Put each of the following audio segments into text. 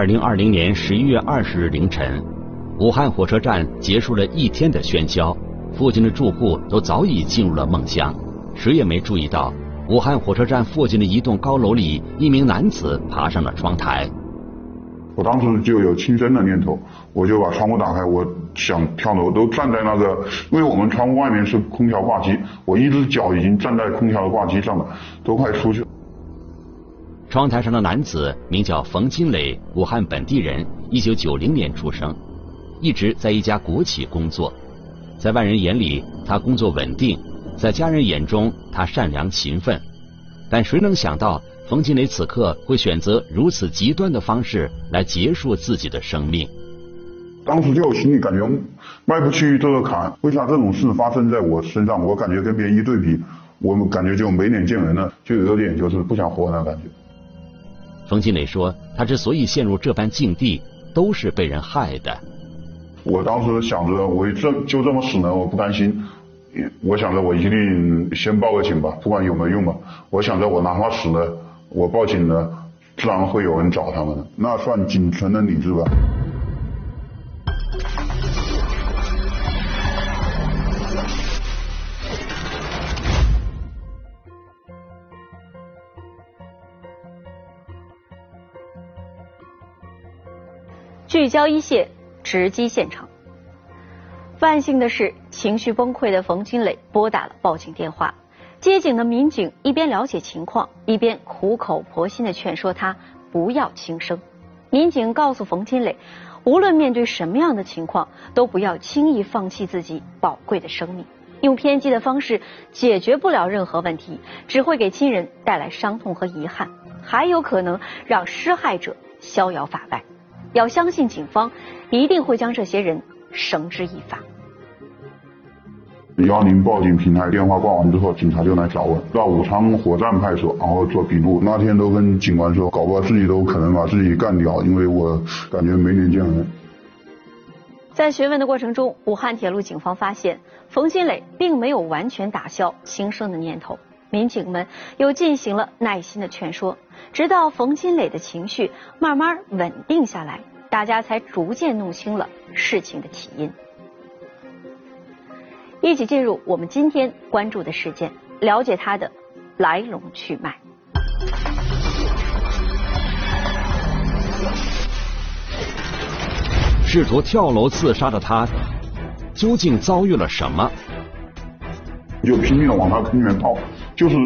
二零二零年十一月二十日凌晨，武汉火车站结束了一天的喧嚣，附近的住户都早已进入了梦乡，谁也没注意到，武汉火车站附近的一栋高楼里，一名男子爬上了窗台。我当时就有轻生的念头，我就把窗户打开，我想跳楼，都站在那个，因为我们窗户外面是空调挂机，我一只脚已经站在空调的挂机上了，都快出去了。窗台上的男子名叫冯金磊，武汉本地人，一九九零年出生，一直在一家国企工作，在外人眼里他工作稳定，在家人眼中他善良勤奋，但谁能想到？冯金磊此刻会选择如此极端的方式来结束自己的生命。当时就心里感觉迈不去这个坎，为啥这种事发生在我身上？我感觉跟别人一对比，我感觉就没脸见人了，就有点就是不想活的感觉。冯金磊说：“他之所以陷入这般境地，都是被人害的。”我当时想着，我这就这么死呢，我不甘心。我想着，我一定先报个警吧，不管有没有用吧。我想着，我哪怕死了。我报警了，自然会有人找他们的，那算仅存的理智吧。聚焦一线，直击现场。万幸的是，情绪崩溃的冯金磊拨打了报警电话。接警的民警一边了解情况，一边苦口婆心的劝说他不要轻生。民警告诉冯金磊，无论面对什么样的情况，都不要轻易放弃自己宝贵的生命。用偏激的方式解决不了任何问题，只会给亲人带来伤痛和遗憾，还有可能让施害者逍遥法外。要相信警方一定会将这些人绳之以法。幺零报警平台电话挂完之后，警察就来找我，到武昌火站派出所，然后做笔录。那天都跟警官说，搞不好自己都可能把自己干掉，因为我感觉没脸见人。在询问的过程中，武汉铁路警方发现，冯新磊并没有完全打消轻生的念头。民警们又进行了耐心的劝说，直到冯金磊的情绪慢慢稳定下来，大家才逐渐弄清了事情的起因。一起进入我们今天关注的事件，了解它的来龙去脉。试图跳楼自杀的他，究竟遭遇了什么？就拼命的往他坑里面跑，就是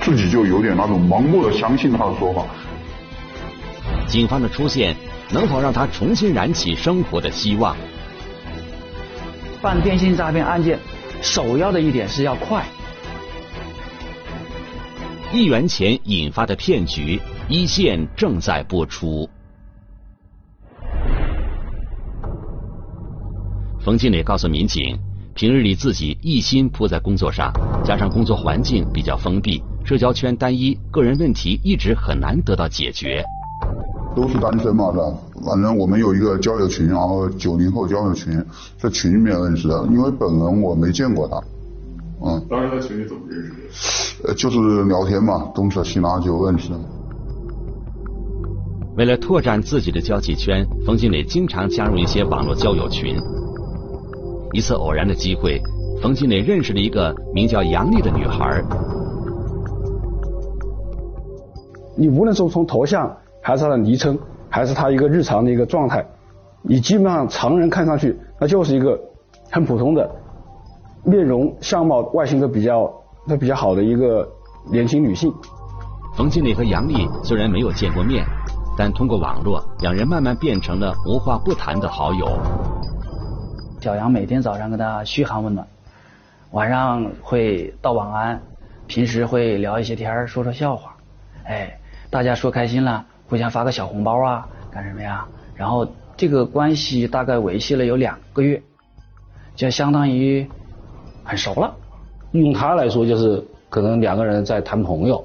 自己就有点那种盲目的相信他的说法。警方的出现能否让他重新燃起生活的希望？办电信诈骗案件。首要的一点是要快。一元钱引发的骗局，一线正在播出。冯经理告诉民警，平日里自己一心扑在工作上，加上工作环境比较封闭，社交圈单一，个人问题一直很难得到解决。都是单身嘛，是吧？反正我们有一个交友群，然后九零后交友群，在群里面认识的。因为本人我没见过他，嗯。当时在群里怎么认识的？呃，就是聊天嘛，东扯西拉就认识了。为了拓展自己的交际圈，冯经理经常加入一些网络交友群。一次偶然的机会，冯金磊认识了一个名叫杨丽的女孩。你无论是从头像。还是她的昵称，还是她一个日常的一个状态，你基本上常人看上去，那就是一个很普通的面容、相貌、外形都比较都比较好的一个年轻女性。冯经理和杨丽虽然没有见过面，但通过网络，两人慢慢变成了无话不谈的好友。小杨每天早上跟他嘘寒问暖，晚上会道晚安，平时会聊一些天说说笑话，哎，大家说开心了。互相发个小红包啊，干什么呀？然后这个关系大概维系了有两个月，就相当于很熟了。用他来说，就是可能两个人在谈朋友，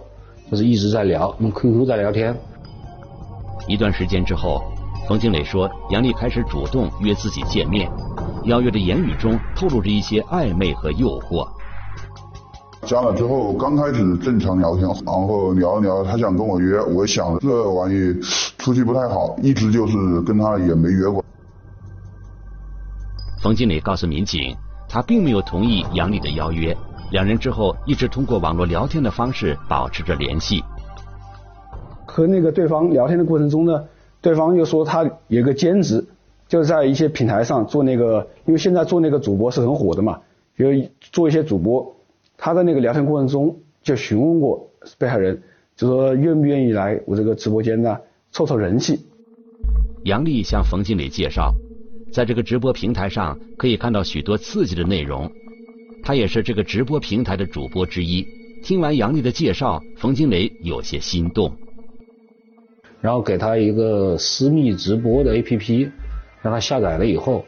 就是一直在聊，用 QQ 在聊天。一段时间之后，冯经磊说，杨丽开始主动约自己见面，邀约的言语中透露着一些暧昧和诱惑。加了之后，刚开始正常聊天，然后聊一聊，他想跟我约，我想这玩意出去不太好，一直就是跟他也没约过。冯经理告诉民警，他并没有同意杨丽的邀约，两人之后一直通过网络聊天的方式保持着联系。和那个对方聊天的过程中呢，对方又说他有个兼职，就是在一些平台上做那个，因为现在做那个主播是很火的嘛，就做一些主播。他在那个聊天过程中就询问过被害人，就说愿不愿意来我这个直播间呢凑凑人气。杨丽向冯经理介绍，在这个直播平台上可以看到许多刺激的内容。他也是这个直播平台的主播之一。听完杨丽的介绍，冯经理有些心动。然后给他一个私密直播的 APP，让他下载了以后，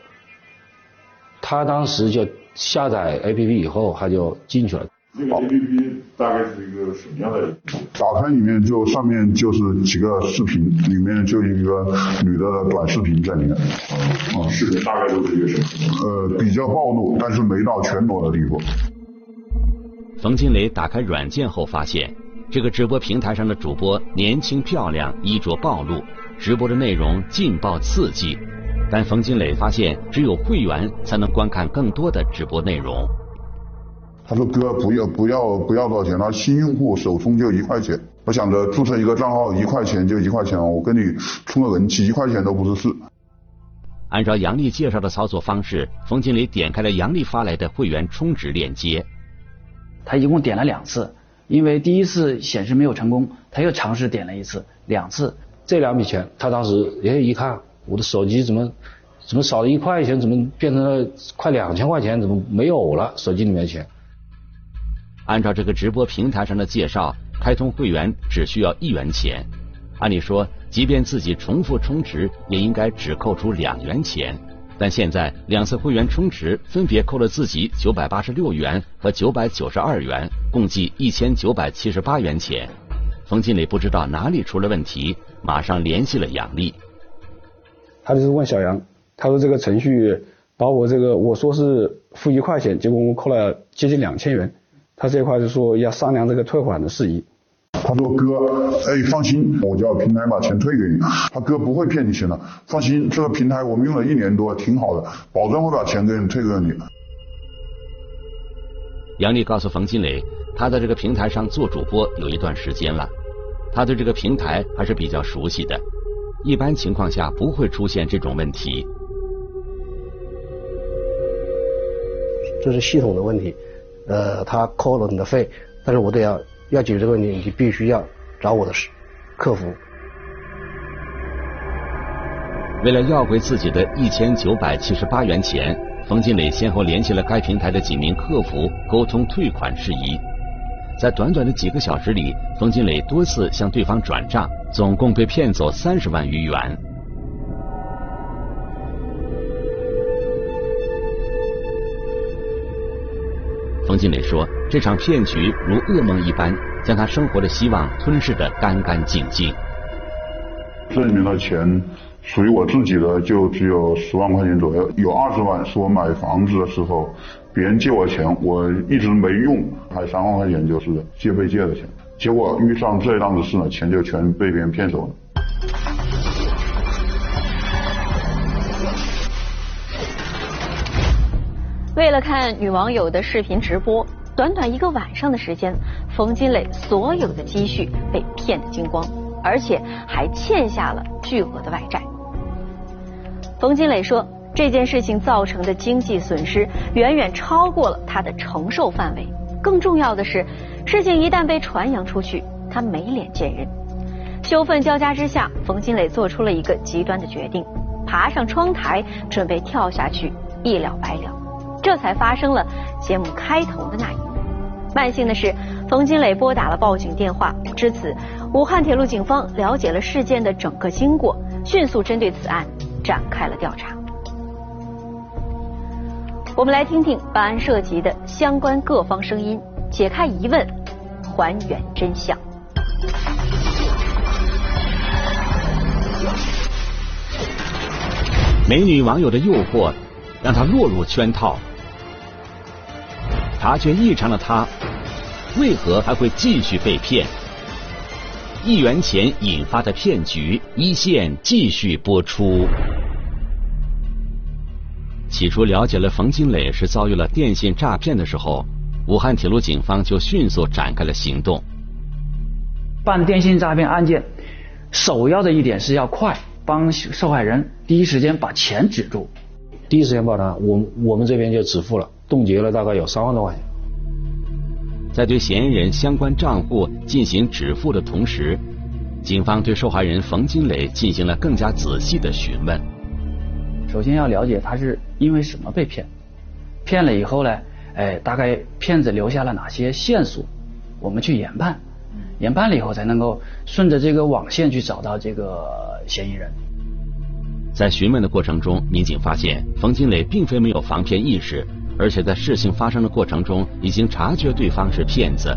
他当时就下载 APP 以后，他就进去了。这个 APP 大概是一个什么样的？打开里面就上面就是几个视频，里面就一个女的短视频在里面。啊，视频大概就是一个什么？呃，比较暴露，但是没到全裸的地步。冯金雷打开软件后发现。这个直播平台上的主播年轻漂亮，衣着暴露，直播的内容劲爆刺激。但冯金磊发现，只有会员才能观看更多的直播内容。他说：“哥，不要不要不要多少钱，他新用户首充就一块钱。我想着注册一个账号一块钱就一块钱，我跟你充个人气一块钱都不是事。”按照杨丽介绍的操作方式，冯经理点开了杨丽发来的会员充值链接。他一共点了两次。因为第一次显示没有成功，他又尝试点了一次、两次，这两笔钱，他当时哎一看，我的手机怎么怎么少了一块钱，怎么变成了快两千块钱，怎么没有了？手机里面的钱。按照这个直播平台上的介绍，开通会员只需要一元钱，按理说，即便自己重复充值，也应该只扣除两元钱。但现在两次会员充值分别扣了自己九百八十六元和九百九十二元，共计一千九百七十八元钱。冯经理不知道哪里出了问题，马上联系了杨丽。他就是问小杨，他说这个程序把我这个我说是付一块钱，结果我扣了接近两千元，他这块就说要商量这个退款的事宜。他说：“哥，哎，放心，我叫平台把钱退给你。他哥不会骗你钱的，放心，这个平台我们用了一年多，挺好的，保证会把钱给你退给你。”杨丽告诉冯金磊，他在这个平台上做主播有一段时间了，他对这个平台还是比较熟悉的，一般情况下不会出现这种问题。这是系统的问题，呃，他扣了你的费，但是我得要。要解决这个问题，你必须要找我的客服。为了要回自己的一千九百七十八元钱，冯金磊先后联系了该平台的几名客服，沟通退款事宜。在短短的几个小时里，冯金磊多次向对方转账，总共被骗走三十万余元。冯金磊说：“这场骗局如噩梦一般，将他生活的希望吞噬得干干净净。这里面的钱属于我自己的，就只有十万块钱左右，有二十万是我买房子的时候别人借我钱，我一直没用，还有三万块钱就是借被借的钱。结果遇上这档子事呢，钱就全被别人骗走了。”为了看女网友的视频直播，短短一个晚上的时间，冯金磊所有的积蓄被骗得精光，而且还欠下了巨额的外债。冯金磊说，这件事情造成的经济损失远远超过了他的承受范围。更重要的是，事情一旦被传扬出去，他没脸见人。羞愤交加之下，冯金磊做出了一个极端的决定，爬上窗台准备跳下去，一了百了。这才发生了节目开头的那一幕。万幸的是，冯金磊拨打了报警电话。至此，武汉铁路警方了解了事件的整个经过，迅速针对此案展开了调查。我们来听听本案涉及的相关各方声音，解开疑问，还原真相。美女网友的诱惑，让他落入圈套。察觉异常的他，为何还会继续被骗？一元钱引发的骗局，一线继续播出。起初了解了冯金磊是遭遇了电信诈骗的时候，武汉铁路警方就迅速展开了行动。办电信诈骗案件，首要的一点是要快，帮受害人第一时间把钱止住。第一时间报案，我我们这边就止付了，冻结了大概有三万多块钱。在对嫌疑人相关账户进行止付的同时，警方对受害人冯金磊进行了更加仔细的询问。首先要了解他是因为什么被骗，骗了以后呢，哎，大概骗子留下了哪些线索，我们去研判，研判了以后才能够顺着这个网线去找到这个嫌疑人。在询问的过程中，民警发现冯金磊并非没有防骗意识，而且在事情发生的过程中已经察觉对方是骗子。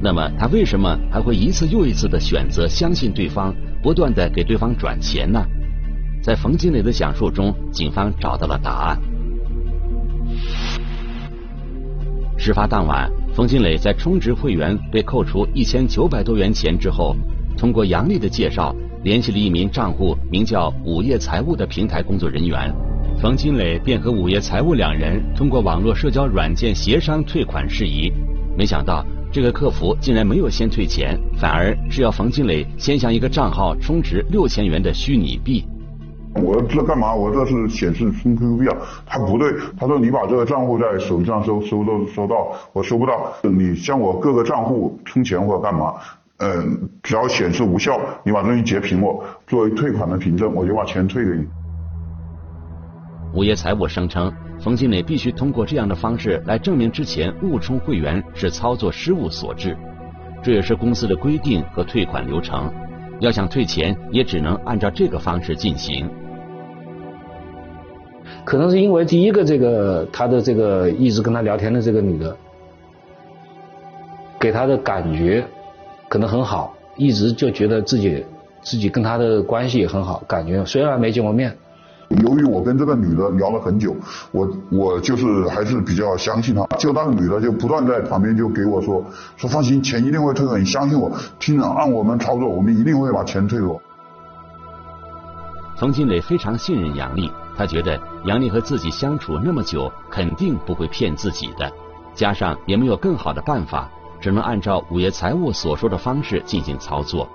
那么他为什么还会一次又一次的选择相信对方，不断的给对方转钱呢？在冯金磊的讲述中，警方找到了答案。事发当晚，冯金磊在充值会员被扣除一千九百多元钱之后，通过杨丽的介绍。联系了一名账户名叫“午夜财务”的平台工作人员，冯金磊便和五爷财务两人通过网络社交软件协商退款事宜。没想到这个客服竟然没有先退钱，反而是要冯金磊先向一个账号充值六千元的虚拟币。我这干嘛？我这是显示充 Q 币啊！他不对，他说你把这个账户在手机上收收都收到，我收不到。你向我各个账户充钱或者干嘛？嗯，只要显示无效，你把东西截屏我，作为退款的凭证，我就把钱退给你。午夜财务声称，冯金磊必须通过这样的方式来证明之前误充会员是操作失误所致，这也是公司的规定和退款流程。要想退钱，也只能按照这个方式进行。可能是因为第一个，这个他的这个一直跟他聊天的这个女的，给他的感觉。可能很好，一直就觉得自己自己跟他的关系也很好，感觉虽然没见过面。由于我跟这个女的聊了很久，我我就是还是比较相信她。就那个女的就不断在旁边就给我说说放心，钱一定会退给你，相信我，听着按我们操作，我们一定会把钱退给我。冯金磊非常信任杨丽，他觉得杨丽和自己相处那么久，肯定不会骗自己的，加上也没有更好的办法。只能按照五爷财务所说的方式进行操作。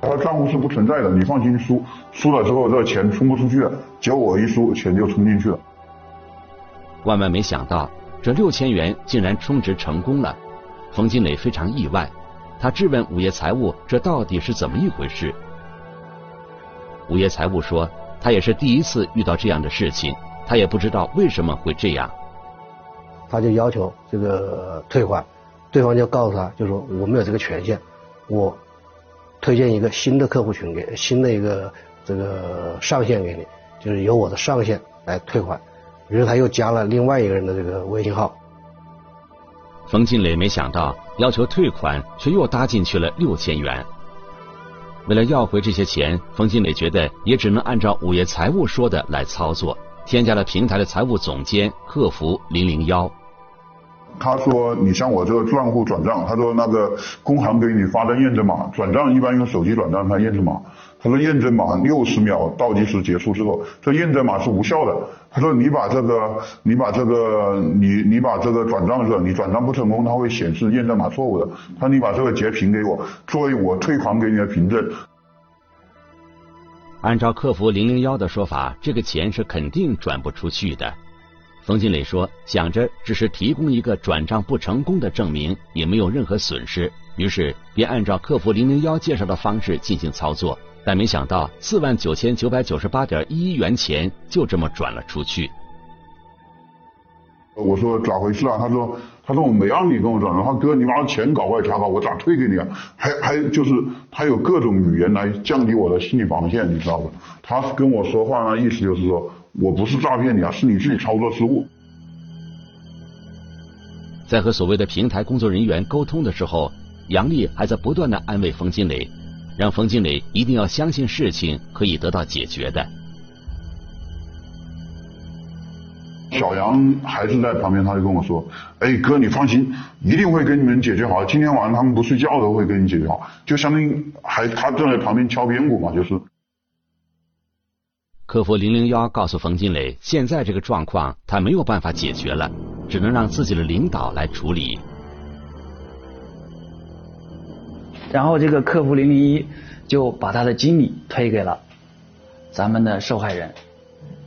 他账户是不存在的，你放心输，输了之后这个钱充不出去了，结果我一输，钱就充进去了。万万没想到，这六千元竟然充值成功了，冯金磊非常意外，他质问午夜财务这到底是怎么一回事。午夜财务说，他也是第一次遇到这样的事情，他也不知道为什么会这样。他就要求这个退款，对方就告诉他，就说我没有这个权限，我推荐一个新的客户群给新的一个这个上线给你，就是由我的上线来退款。于是他又加了另外一个人的这个微信号。冯金磊没想到要求退款，却又搭进去了六千元。为了要回这些钱，冯金磊觉得也只能按照午夜财务说的来操作。添加了平台的财务总监客服零零幺。他说：“你向我这个账户转账。”他说：“那个工行给你发的验证码，转账一般用手机转账，他验证码。他说验证码六十秒倒计时结束之后，这验证码是无效的。他说你把这个，你把这个，你你把这个转账是，你转账不成功，他会显示验证码错误的。他说你把这个截屏给我，作为我退款给你的凭证。”按照客服零零幺的说法，这个钱是肯定转不出去的。冯金磊说：“想着只是提供一个转账不成功的证明，也没有任何损失，于是便按照客服零零幺介绍的方式进行操作。但没想到四万九千九百九十八点一元钱就这么转了出去。”我说咋回事啊？他说，他说我没让你跟我转账。他哥，你把钱搞过来查考，我咋退给你啊？还还就是他有各种语言来降低我的心理防线，你知道吧？他跟我说话呢，意思就是说我不是诈骗你啊，是你自己操作失误。在和所谓的平台工作人员沟通的时候，杨丽还在不断的安慰冯金磊，让冯金磊一定要相信事情可以得到解决的。小杨还是在旁边，他就跟我说：“哎，哥，你放心，一定会跟你们解决好。今天晚上他们不睡觉都会跟你解决好。”就相当于还他正在旁边敲边鼓嘛，就是。客服零零幺告诉冯金磊，现在这个状况他没有办法解决了，只能让自己的领导来处理。然后这个客服零零一就把他的经理推给了咱们的受害人，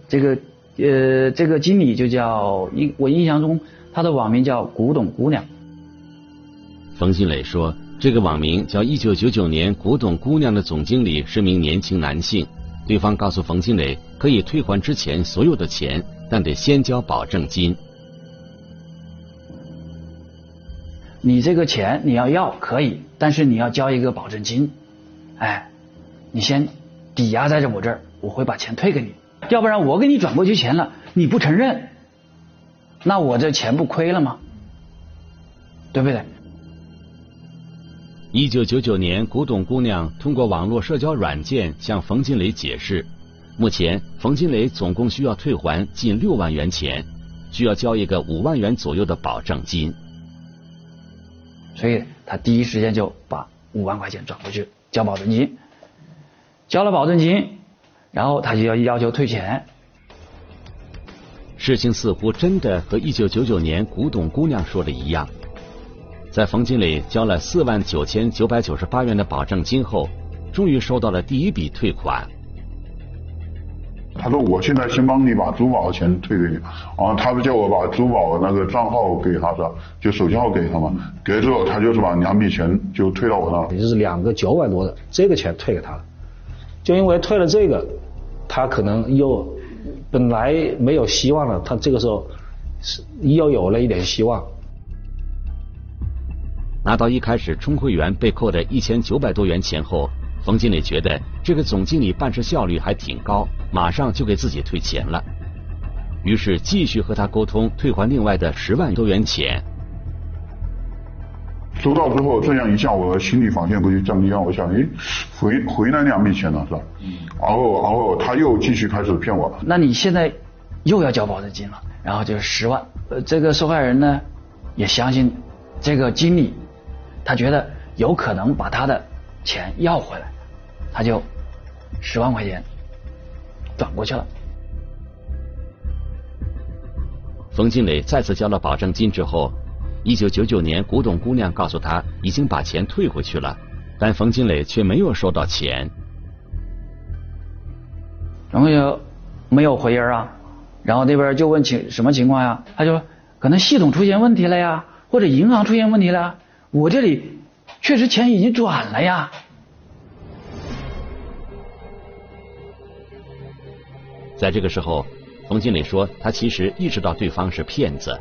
这个。呃，这个经理就叫印，我印象中他的网名叫古董姑娘。冯新磊说，这个网名叫“一九九九年古董姑娘”的总经理是名年轻男性。对方告诉冯新磊，可以退还之前所有的钱，但得先交保证金。你这个钱你要要可以，但是你要交一个保证金。哎，你先抵押在这我这儿，我会把钱退给你。要不然我给你转过去钱了，你不承认，那我这钱不亏了吗？对不对？一九九九年，古董姑娘通过网络社交软件向冯金雷解释，目前冯金雷总共需要退还近六万元钱，需要交一个五万元左右的保证金。所以他第一时间就把五万块钱转过去交保证金，交了保证金。然后他就要要求退钱。事情似乎真的和一九九九年古董姑娘说的一样，在冯经理交了四万九千九百九十八元的保证金后，终于收到了第一笔退款。他说：“我现在先帮你把珠宝的钱退给你。”然后他不叫我把珠宝的那个账号给他，是吧？就手机号给他嘛。给了之后，他就是把两笔钱就退到我那。也就是两个九万多的这个钱退给他了。就因为退了这个，他可能又本来没有希望了，他这个时候是又有了一点希望。拿到一开始充会员被扣的一千九百多元钱后，冯经理觉得这个总经理办事效率还挺高，马上就给自己退钱了。于是继续和他沟通退还另外的十万多元钱。收到之后，这样一下，我的心理防线不就降低了？我想，哎，回回来两笔钱了，是吧？嗯。然后，然后他又继续开始骗我了。那你现在又要交保证金了，然后就是十万。呃，这个受害人呢，也相信这个经理，他觉得有可能把他的钱要回来，他就十万块钱转过去了。冯金磊再次交了保证金之后。一九九九年，古董姑娘告诉他已经把钱退回去了，但冯金磊却没有收到钱。然后就没有回音啊，然后那边就问情什么情况呀？他就说可能系统出现问题了呀，或者银行出现问题了。我这里确实钱已经转了呀。在这个时候，冯经理说他其实意识到对方是骗子。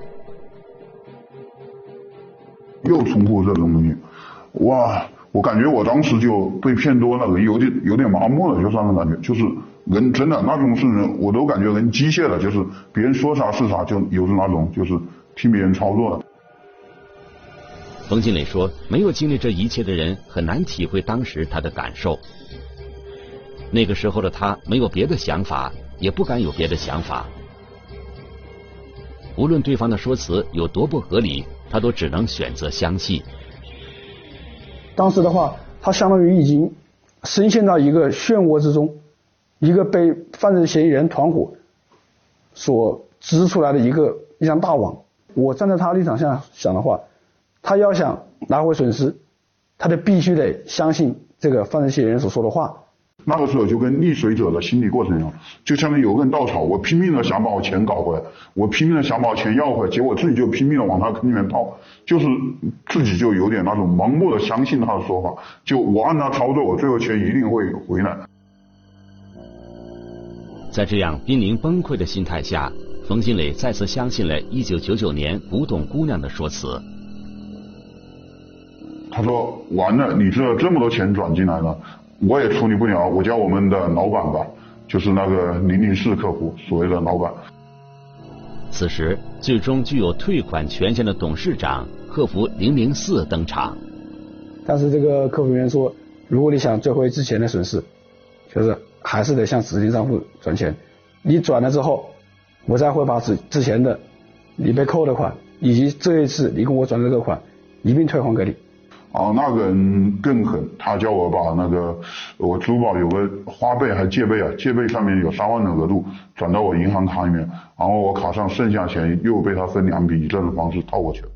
又重复这种东西，哇！我感觉我当时就被骗多了，人有点有点麻木了，就那种感觉，就是人真的那种是人，我都感觉人机械了，就是别人说啥是啥，就有的那种，就是听别人操作的。冯经理说，没有经历这一切的人很难体会当时他的感受。那个时候的他没有别的想法，也不敢有别的想法。无论对方的说辞有多不合理。他都只能选择相信。当时的话，他相当于已经深陷到一个漩涡之中，一个被犯罪嫌疑人团伙所织出来的一个一张大网。我站在他立场上想的话，他要想拿回损失，他就必须得相信这个犯罪嫌疑人所说的话。那个时候就跟溺水者的心理过程一样，就相当于有根稻草，我拼命的想把我钱搞回来，我拼命的想把我钱要回来，结果自己就拼命的往他坑里面跑，就是自己就有点那种盲目的相信他的说法，就我按他操作，我最后钱一定会回来。在这样濒临崩溃的心态下，冯金磊再次相信了1999年古董姑娘的说辞。他说：“完了，你这这么多钱转进来了。”我也处理不了，我叫我们的老板吧，就是那个零零四客户所谓的老板。此时，最终具有退款权限的董事长客服零零四登场。但是这个客服员说，如果你想追回之前的损失，就是还是得向指定账户转钱。你转了之后，我再会把之之前的你被扣的款，以及这一次你给我转的这个款一并退还给你。哦，那个人更狠，他叫我把那个我珠宝有个花呗还借呗啊，借呗上面有三万的额度转到我银行卡里面，然后我卡上剩下钱又被他分两笔，以这种方式套过去了。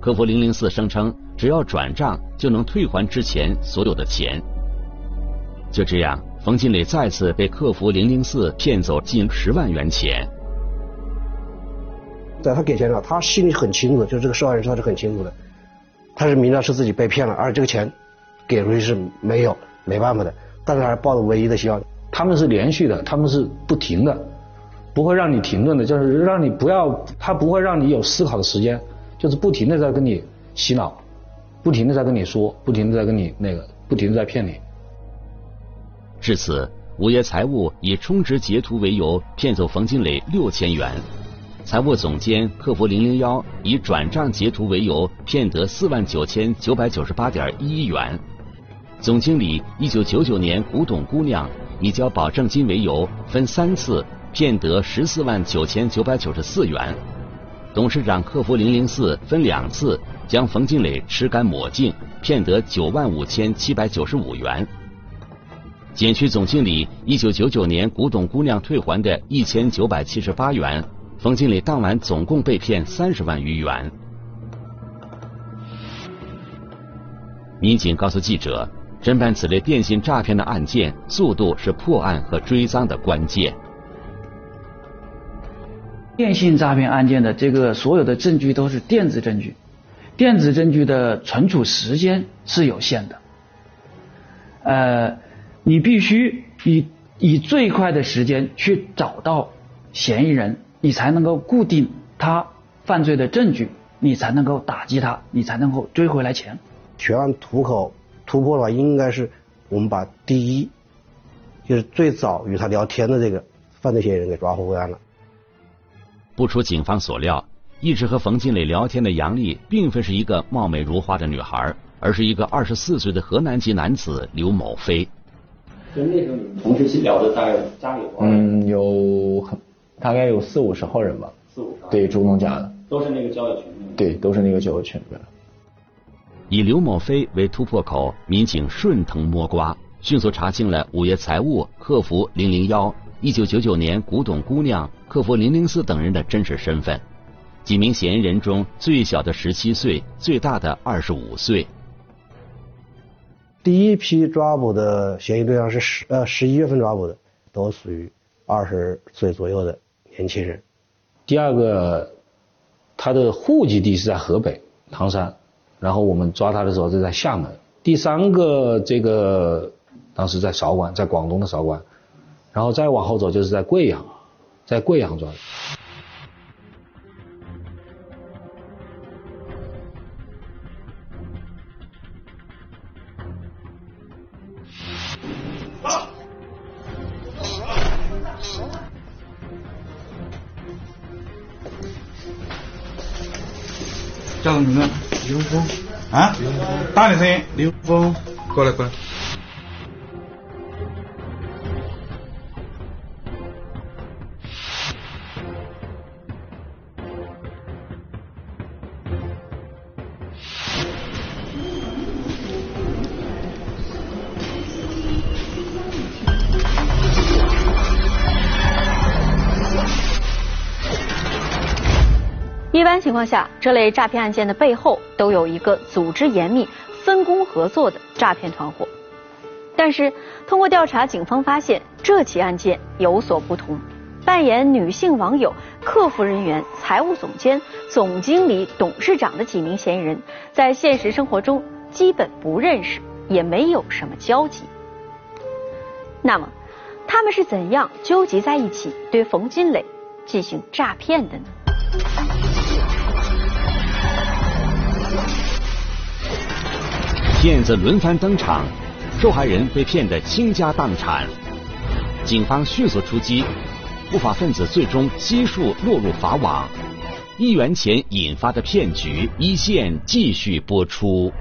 客服零零四声称，只要转账就能退还之前所有的钱。就这样，冯金磊再次被客服零零四骗走近十万元钱。在他给钱了，他心里很清楚，就是这个受害人他是很清楚的，他是明知道是自己被骗了，而这个钱给出去是没有没办法的，但是还抱着唯一的希望。他们是连续的，他们是不停的，不会让你停顿的，就是让你不要，他不会让你有思考的时间。就是不停的在跟你洗脑，不停的在跟你说，不停的在跟你那个，不停的在骗你。至此，五爷财务以充值截图为由骗走冯金磊六千元，财务总监客服零零幺以转账截图为由骗得四万九千九百九十八点一一元，总经理一九九九年古董姑娘以交保证金为由分三次骗得十四万九千九百九十四元。董事长客服零零四分两次将冯金磊吃干抹净，骗得九万五千七百九十五元。减去总经理一九九九年古董姑娘退还的一千九百七十八元，冯经理当晚总共被骗三十万余元。民警告诉记者，侦办此类电信诈骗的案件，速度是破案和追赃的关键。电信诈骗案件的这个所有的证据都是电子证据，电子证据的存储时间是有限的，呃，你必须以以最快的时间去找到嫌疑人，你才能够固定他犯罪的证据，你才能够打击他，你才能够追回来钱。全案突口突破的话，应该是我们把第一，就是最早与他聊天的这个犯罪嫌疑人给抓获归案了。不出警方所料，一直和冯金磊聊天的杨丽，并非是一个貌美如花的女孩，而是一个二十四岁的河南籍男子刘某飞。就那时候你们同时期聊的大概家里嗯，有大概有四五十号人吧。四五十。对，朱总加的。都是那个交友群。对，都是那个交友群的。以刘某飞为突破口，民警顺藤摸瓜，迅速查清了五爷财务客服零零幺。一九九九年，古董姑娘客服零零四等人的真实身份。几名嫌疑人中，最小的十七岁，最大的二十五岁。第一批抓捕的嫌疑对象是十呃十一月份抓捕的，都属于二十岁左右的年轻人。第二个，他的户籍地是在河北唐山，然后我们抓他的时候是在厦门。第三个，这个当时在韶关，在广东的韶关。然后再往后走，就是在贵阳，在贵阳抓的。大点声音。刘峰，过来过来。一般情况下，这类诈骗案件的背后都有一个组织严密、分工合作的诈骗团伙。但是，通过调查，警方发现这起案件有所不同。扮演女性网友、客服人员、财务总监、总经理、董事长的几名嫌疑人，在现实生活中基本不认识，也没有什么交集。那么，他们是怎样纠集在一起，对冯金磊进行诈骗的呢？骗子轮番登场，受害人被骗得倾家荡产，警方迅速出击，不法分子最终悉数落入法网。一元钱引发的骗局，一线继续播出。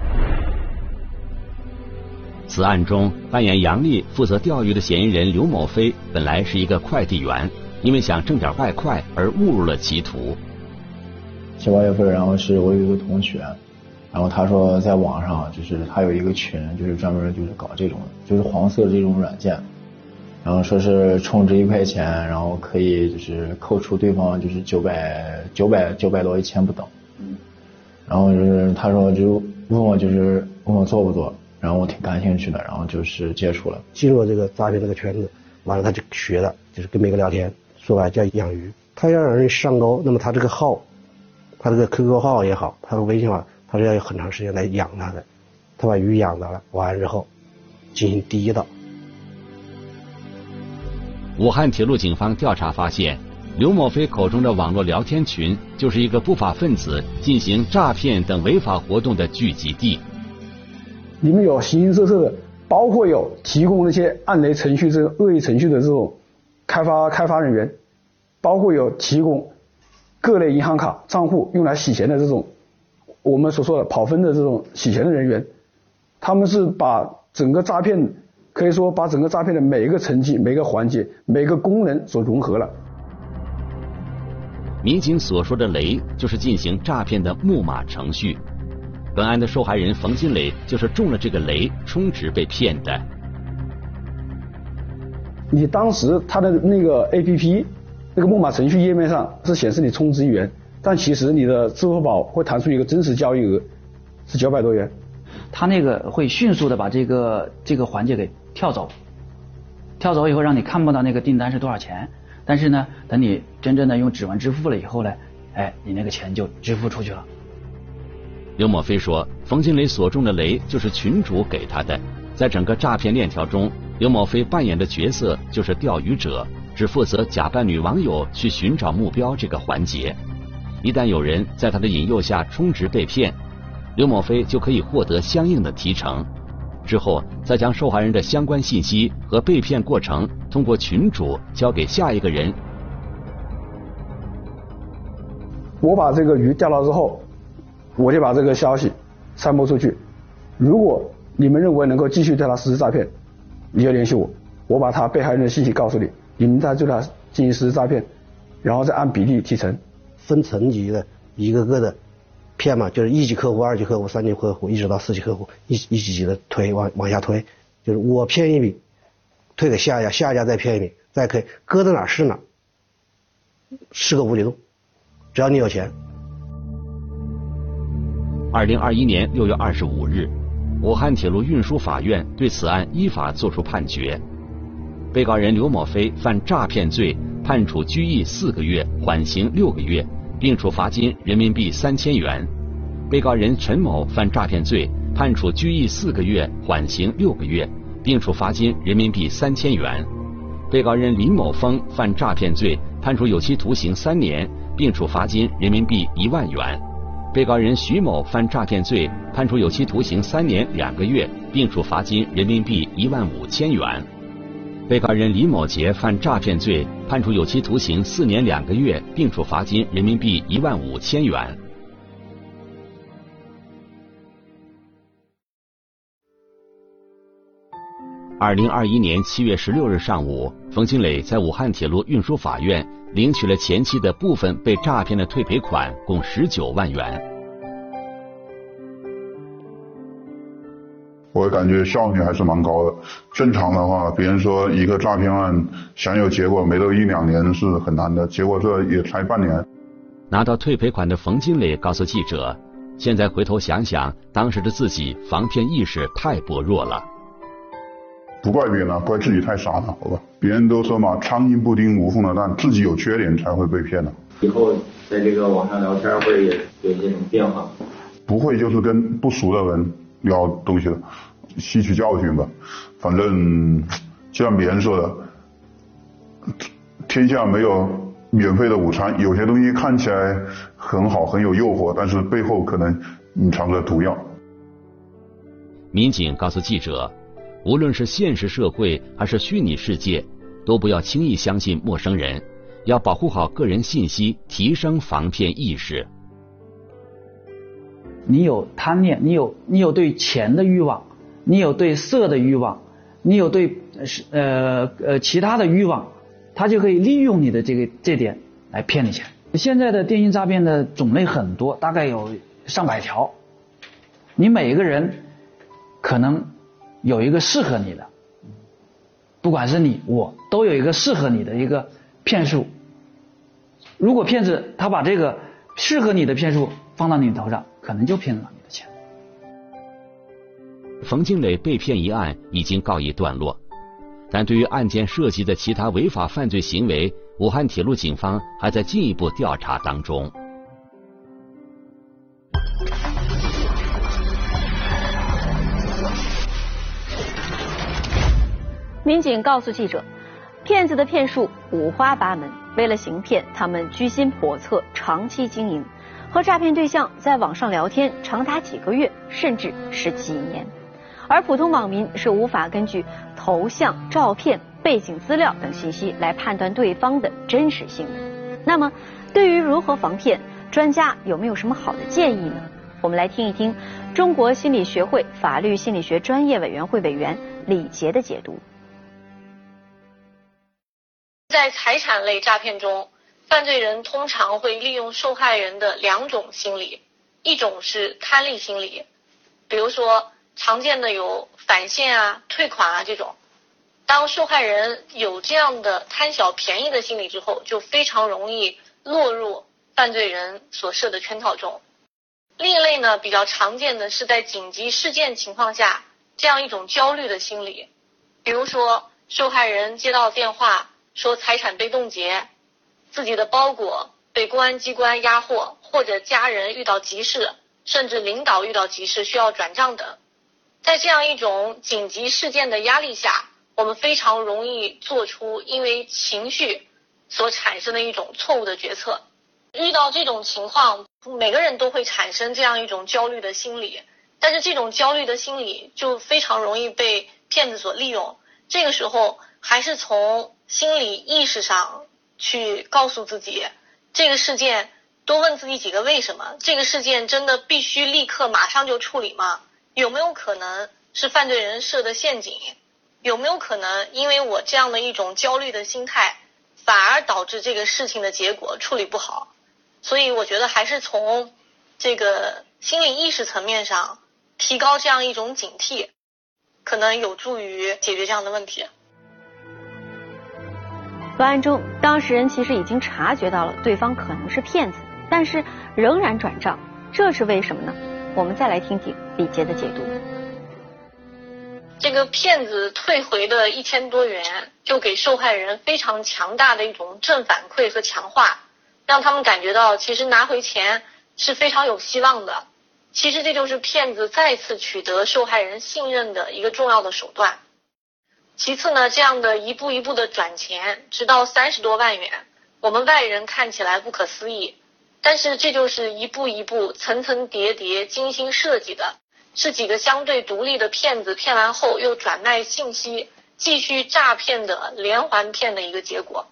此案中扮演杨丽负责钓鱼的嫌疑人刘某飞，本来是一个快递员，因为想挣点外快而误入了歧途。七八月份，然后是我有一个同学，然后他说在网上就是他有一个群，就是专门就是搞这种就是黄色这种软件，然后说是充值一块钱，然后可以就是扣除对方就是九百九百九百多一千不等。然后就是他说就问我就是问我做不做，然后我挺感兴趣的，然后就是接触了，进入了这个诈骗这个圈子，完了他就学了，就是跟每个聊天，说白叫养鱼，他要让人上钩，那么他这个号。他这个 QQ 号也好，他的微信号，他是要有很长时间来养它的。他把鱼养着了，完之后进行第一道。武汉铁路警方调查发现，刘某飞口中的网络聊天群就是一个不法分子进行诈骗等违法活动的聚集地。里面有形形色色的，包括有提供那些暗雷程序、这个恶意程序的这种开发开发人员，包括有提供。各类银行卡账户用来洗钱的这种，我们所说的跑分的这种洗钱的人员，他们是把整个诈骗，可以说把整个诈骗的每一个层级、每个环节、每个功能所融合了。民警所说的“雷”就是进行诈骗的木马程序。本案的受害人冯金磊就是中了这个雷，充值被骗的。你当时他的那个 APP。那个木马程序页面上是显示你充值一元，但其实你的支付宝会弹出一个真实交易额是九百多元。他那个会迅速的把这个这个环节给跳走，跳走以后让你看不到那个订单是多少钱。但是呢，等你真正的用指纹支付了以后呢，哎，你那个钱就支付出去了。刘某飞说，冯金雷所中的雷就是群主给他的。在整个诈骗链条中，刘某飞扮演的角色就是钓鱼者。只负责假扮女网友去寻找目标这个环节，一旦有人在他的引诱下充值被骗，刘某飞就可以获得相应的提成，之后再将受害人的相关信息和被骗过程通过群主交给下一个人。我把这个鱼钓到之后，我就把这个消息散播出去。如果你们认为能够继续对他实施诈骗，你就联系我，我把他被害人的信息告诉你。你们再对他进行实施诈骗，然后再按比例提成，分层级的一个个的骗嘛，就是一级客户、二级客户、三级客户，一直到四级客户，一一级级的推往往下推，就是我骗一笔，退给下家，下家再骗一笔，再可以搁在哪是哪，是个无底洞，只要你有钱。二零二一年六月二十五日，武汉铁路运输法院对此案依法作出判决。被告人刘某飞犯诈骗罪，判处拘役四个月，缓刑六个月，并处罚金人民币三千元。被告人陈某犯诈骗罪，判处拘役四个月，缓刑六个月，并处罚金人民币三千元。被告人李某峰犯诈骗罪，判处有期徒刑三年，并处罚金人民币一万元。被告人徐某犯诈骗罪，判处有期徒刑三年两个月，并处罚金人民币一万五千元。被告人李某杰犯诈骗罪，判处有期徒刑四年两个月，并处罚金人民币一万五千元。二零二一年七月十六日上午，冯金磊在武汉铁路运输法院领取了前期的部分被诈骗的退赔款，共十九万元。我感觉效率还是蛮高的。正常的话，别人说一个诈骗案想有结果，没到一两年是很难的。结果这也才半年。拿到退赔款的冯金磊告诉记者：“现在回头想想，当时的自己防骗意识太薄弱了。不怪别人了，怪自己太傻了，好吧？别人都说嘛，苍蝇不叮无缝的蛋，自己有缺点才会被骗的。以后在这个网上聊天会有一些什么变化？不会，就是跟不熟的人。”聊东西了，吸取教训吧。反正就像别人说的，天下没有免费的午餐。有些东西看起来很好，很有诱惑，但是背后可能隐藏着毒药。民警告诉记者，无论是现实社会还是虚拟世界，都不要轻易相信陌生人，要保护好个人信息，提升防骗意识。你有贪念，你有你有对钱的欲望，你有对色的欲望，你有对呃呃其他的欲望，他就可以利用你的这个这点来骗你钱。现在的电信诈骗的种类很多，大概有上百条。你每一个人可能有一个适合你的，不管是你我都有一个适合你的一个骗术。如果骗子他把这个适合你的骗术放到你头上，可能就骗了你的钱。冯金磊被骗一案已经告一段落，但对于案件涉及的其他违法犯罪行为，武汉铁路警方还在进一步调查当中。民警告诉记者，骗子的骗术五花八门，为了行骗，他们居心叵测，长期经营，和诈骗对象在网上聊天长达几个月，甚至是几年。而普通网民是无法根据头像、照片、背景资料等信息来判断对方的真实性的。那么，对于如何防骗，专家有没有什么好的建议呢？我们来听一听中国心理学会法律心理学专业委员会委员李杰的解读。在财产类诈骗中，犯罪人通常会利用受害人的两种心理，一种是贪利心理，比如说。常见的有返现啊、退款啊这种。当受害人有这样的贪小便宜的心理之后，就非常容易落入犯罪人所设的圈套中。另一类呢，比较常见的是在紧急事件情况下这样一种焦虑的心理，比如说受害人接到电话说财产被冻结，自己的包裹被公安机关押获，或者家人遇到急事，甚至领导遇到急事需要转账等。在这样一种紧急事件的压力下，我们非常容易做出因为情绪所产生的一种错误的决策。遇到这种情况，每个人都会产生这样一种焦虑的心理，但是这种焦虑的心理就非常容易被骗子所利用。这个时候，还是从心理意识上去告诉自己，这个事件多问自己几个为什么？这个事件真的必须立刻马上就处理吗？有没有可能是犯罪人设的陷阱？有没有可能因为我这样的一种焦虑的心态，反而导致这个事情的结果处理不好？所以我觉得还是从这个心理意识层面上提高这样一种警惕，可能有助于解决这样的问题。本案中，当事人其实已经察觉到了对方可能是骗子，但是仍然转账，这是为什么呢？我们再来听听李杰的解读。这个骗子退回的一千多元，就给受害人非常强大的一种正反馈和强化，让他们感觉到其实拿回钱是非常有希望的。其实这就是骗子再次取得受害人信任的一个重要的手段。其次呢，这样的一步一步的转钱，直到三十多万元，我们外人看起来不可思议。但是这就是一步一步、层层叠叠、精心设计的，是几个相对独立的骗子骗完后又转卖信息、继续诈骗的连环骗的一个结果。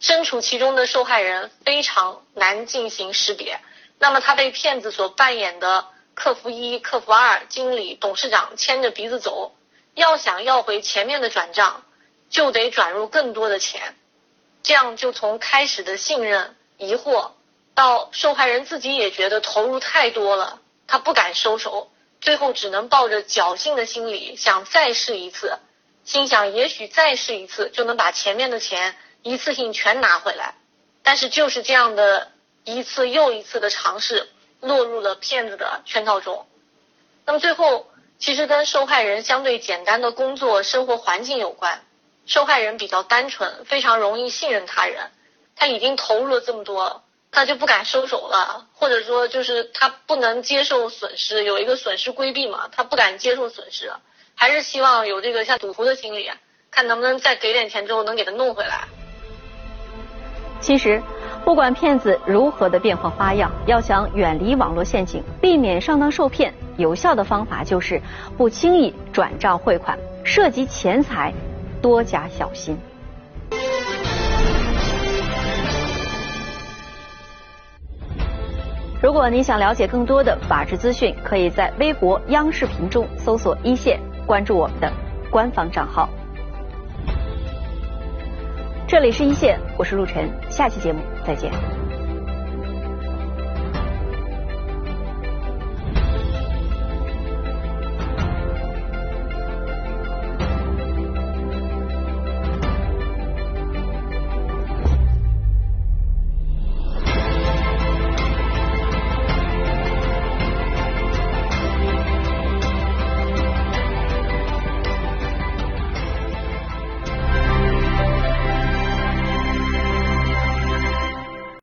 身处其中的受害人非常难进行识别。那么他被骗子所扮演的客服一、客服二、经理、董事长牵着鼻子走，要想要回前面的转账，就得转入更多的钱，这样就从开始的信任、疑惑。到受害人自己也觉得投入太多了，他不敢收手，最后只能抱着侥幸的心理想再试一次，心想也许再试一次就能把前面的钱一次性全拿回来。但是就是这样的一次又一次的尝试，落入了骗子的圈套中。那么最后其实跟受害人相对简单的工作生活环境有关，受害人比较单纯，非常容易信任他人，他已经投入了这么多。他就不敢收手了，或者说就是他不能接受损失，有一个损失规避嘛，他不敢接受损失，还是希望有这个像赌徒的心理，看能不能再给点钱之后能给他弄回来。其实，不管骗子如何的变换花样，要想远离网络陷阱，避免上当受骗，有效的方法就是不轻易转账汇款，涉及钱财，多加小心。如果您想了解更多的法治资讯，可以在微博、央视频中搜索“一线”。关注我们的官方账号。这里是一线，我是陆晨，下期节目再见。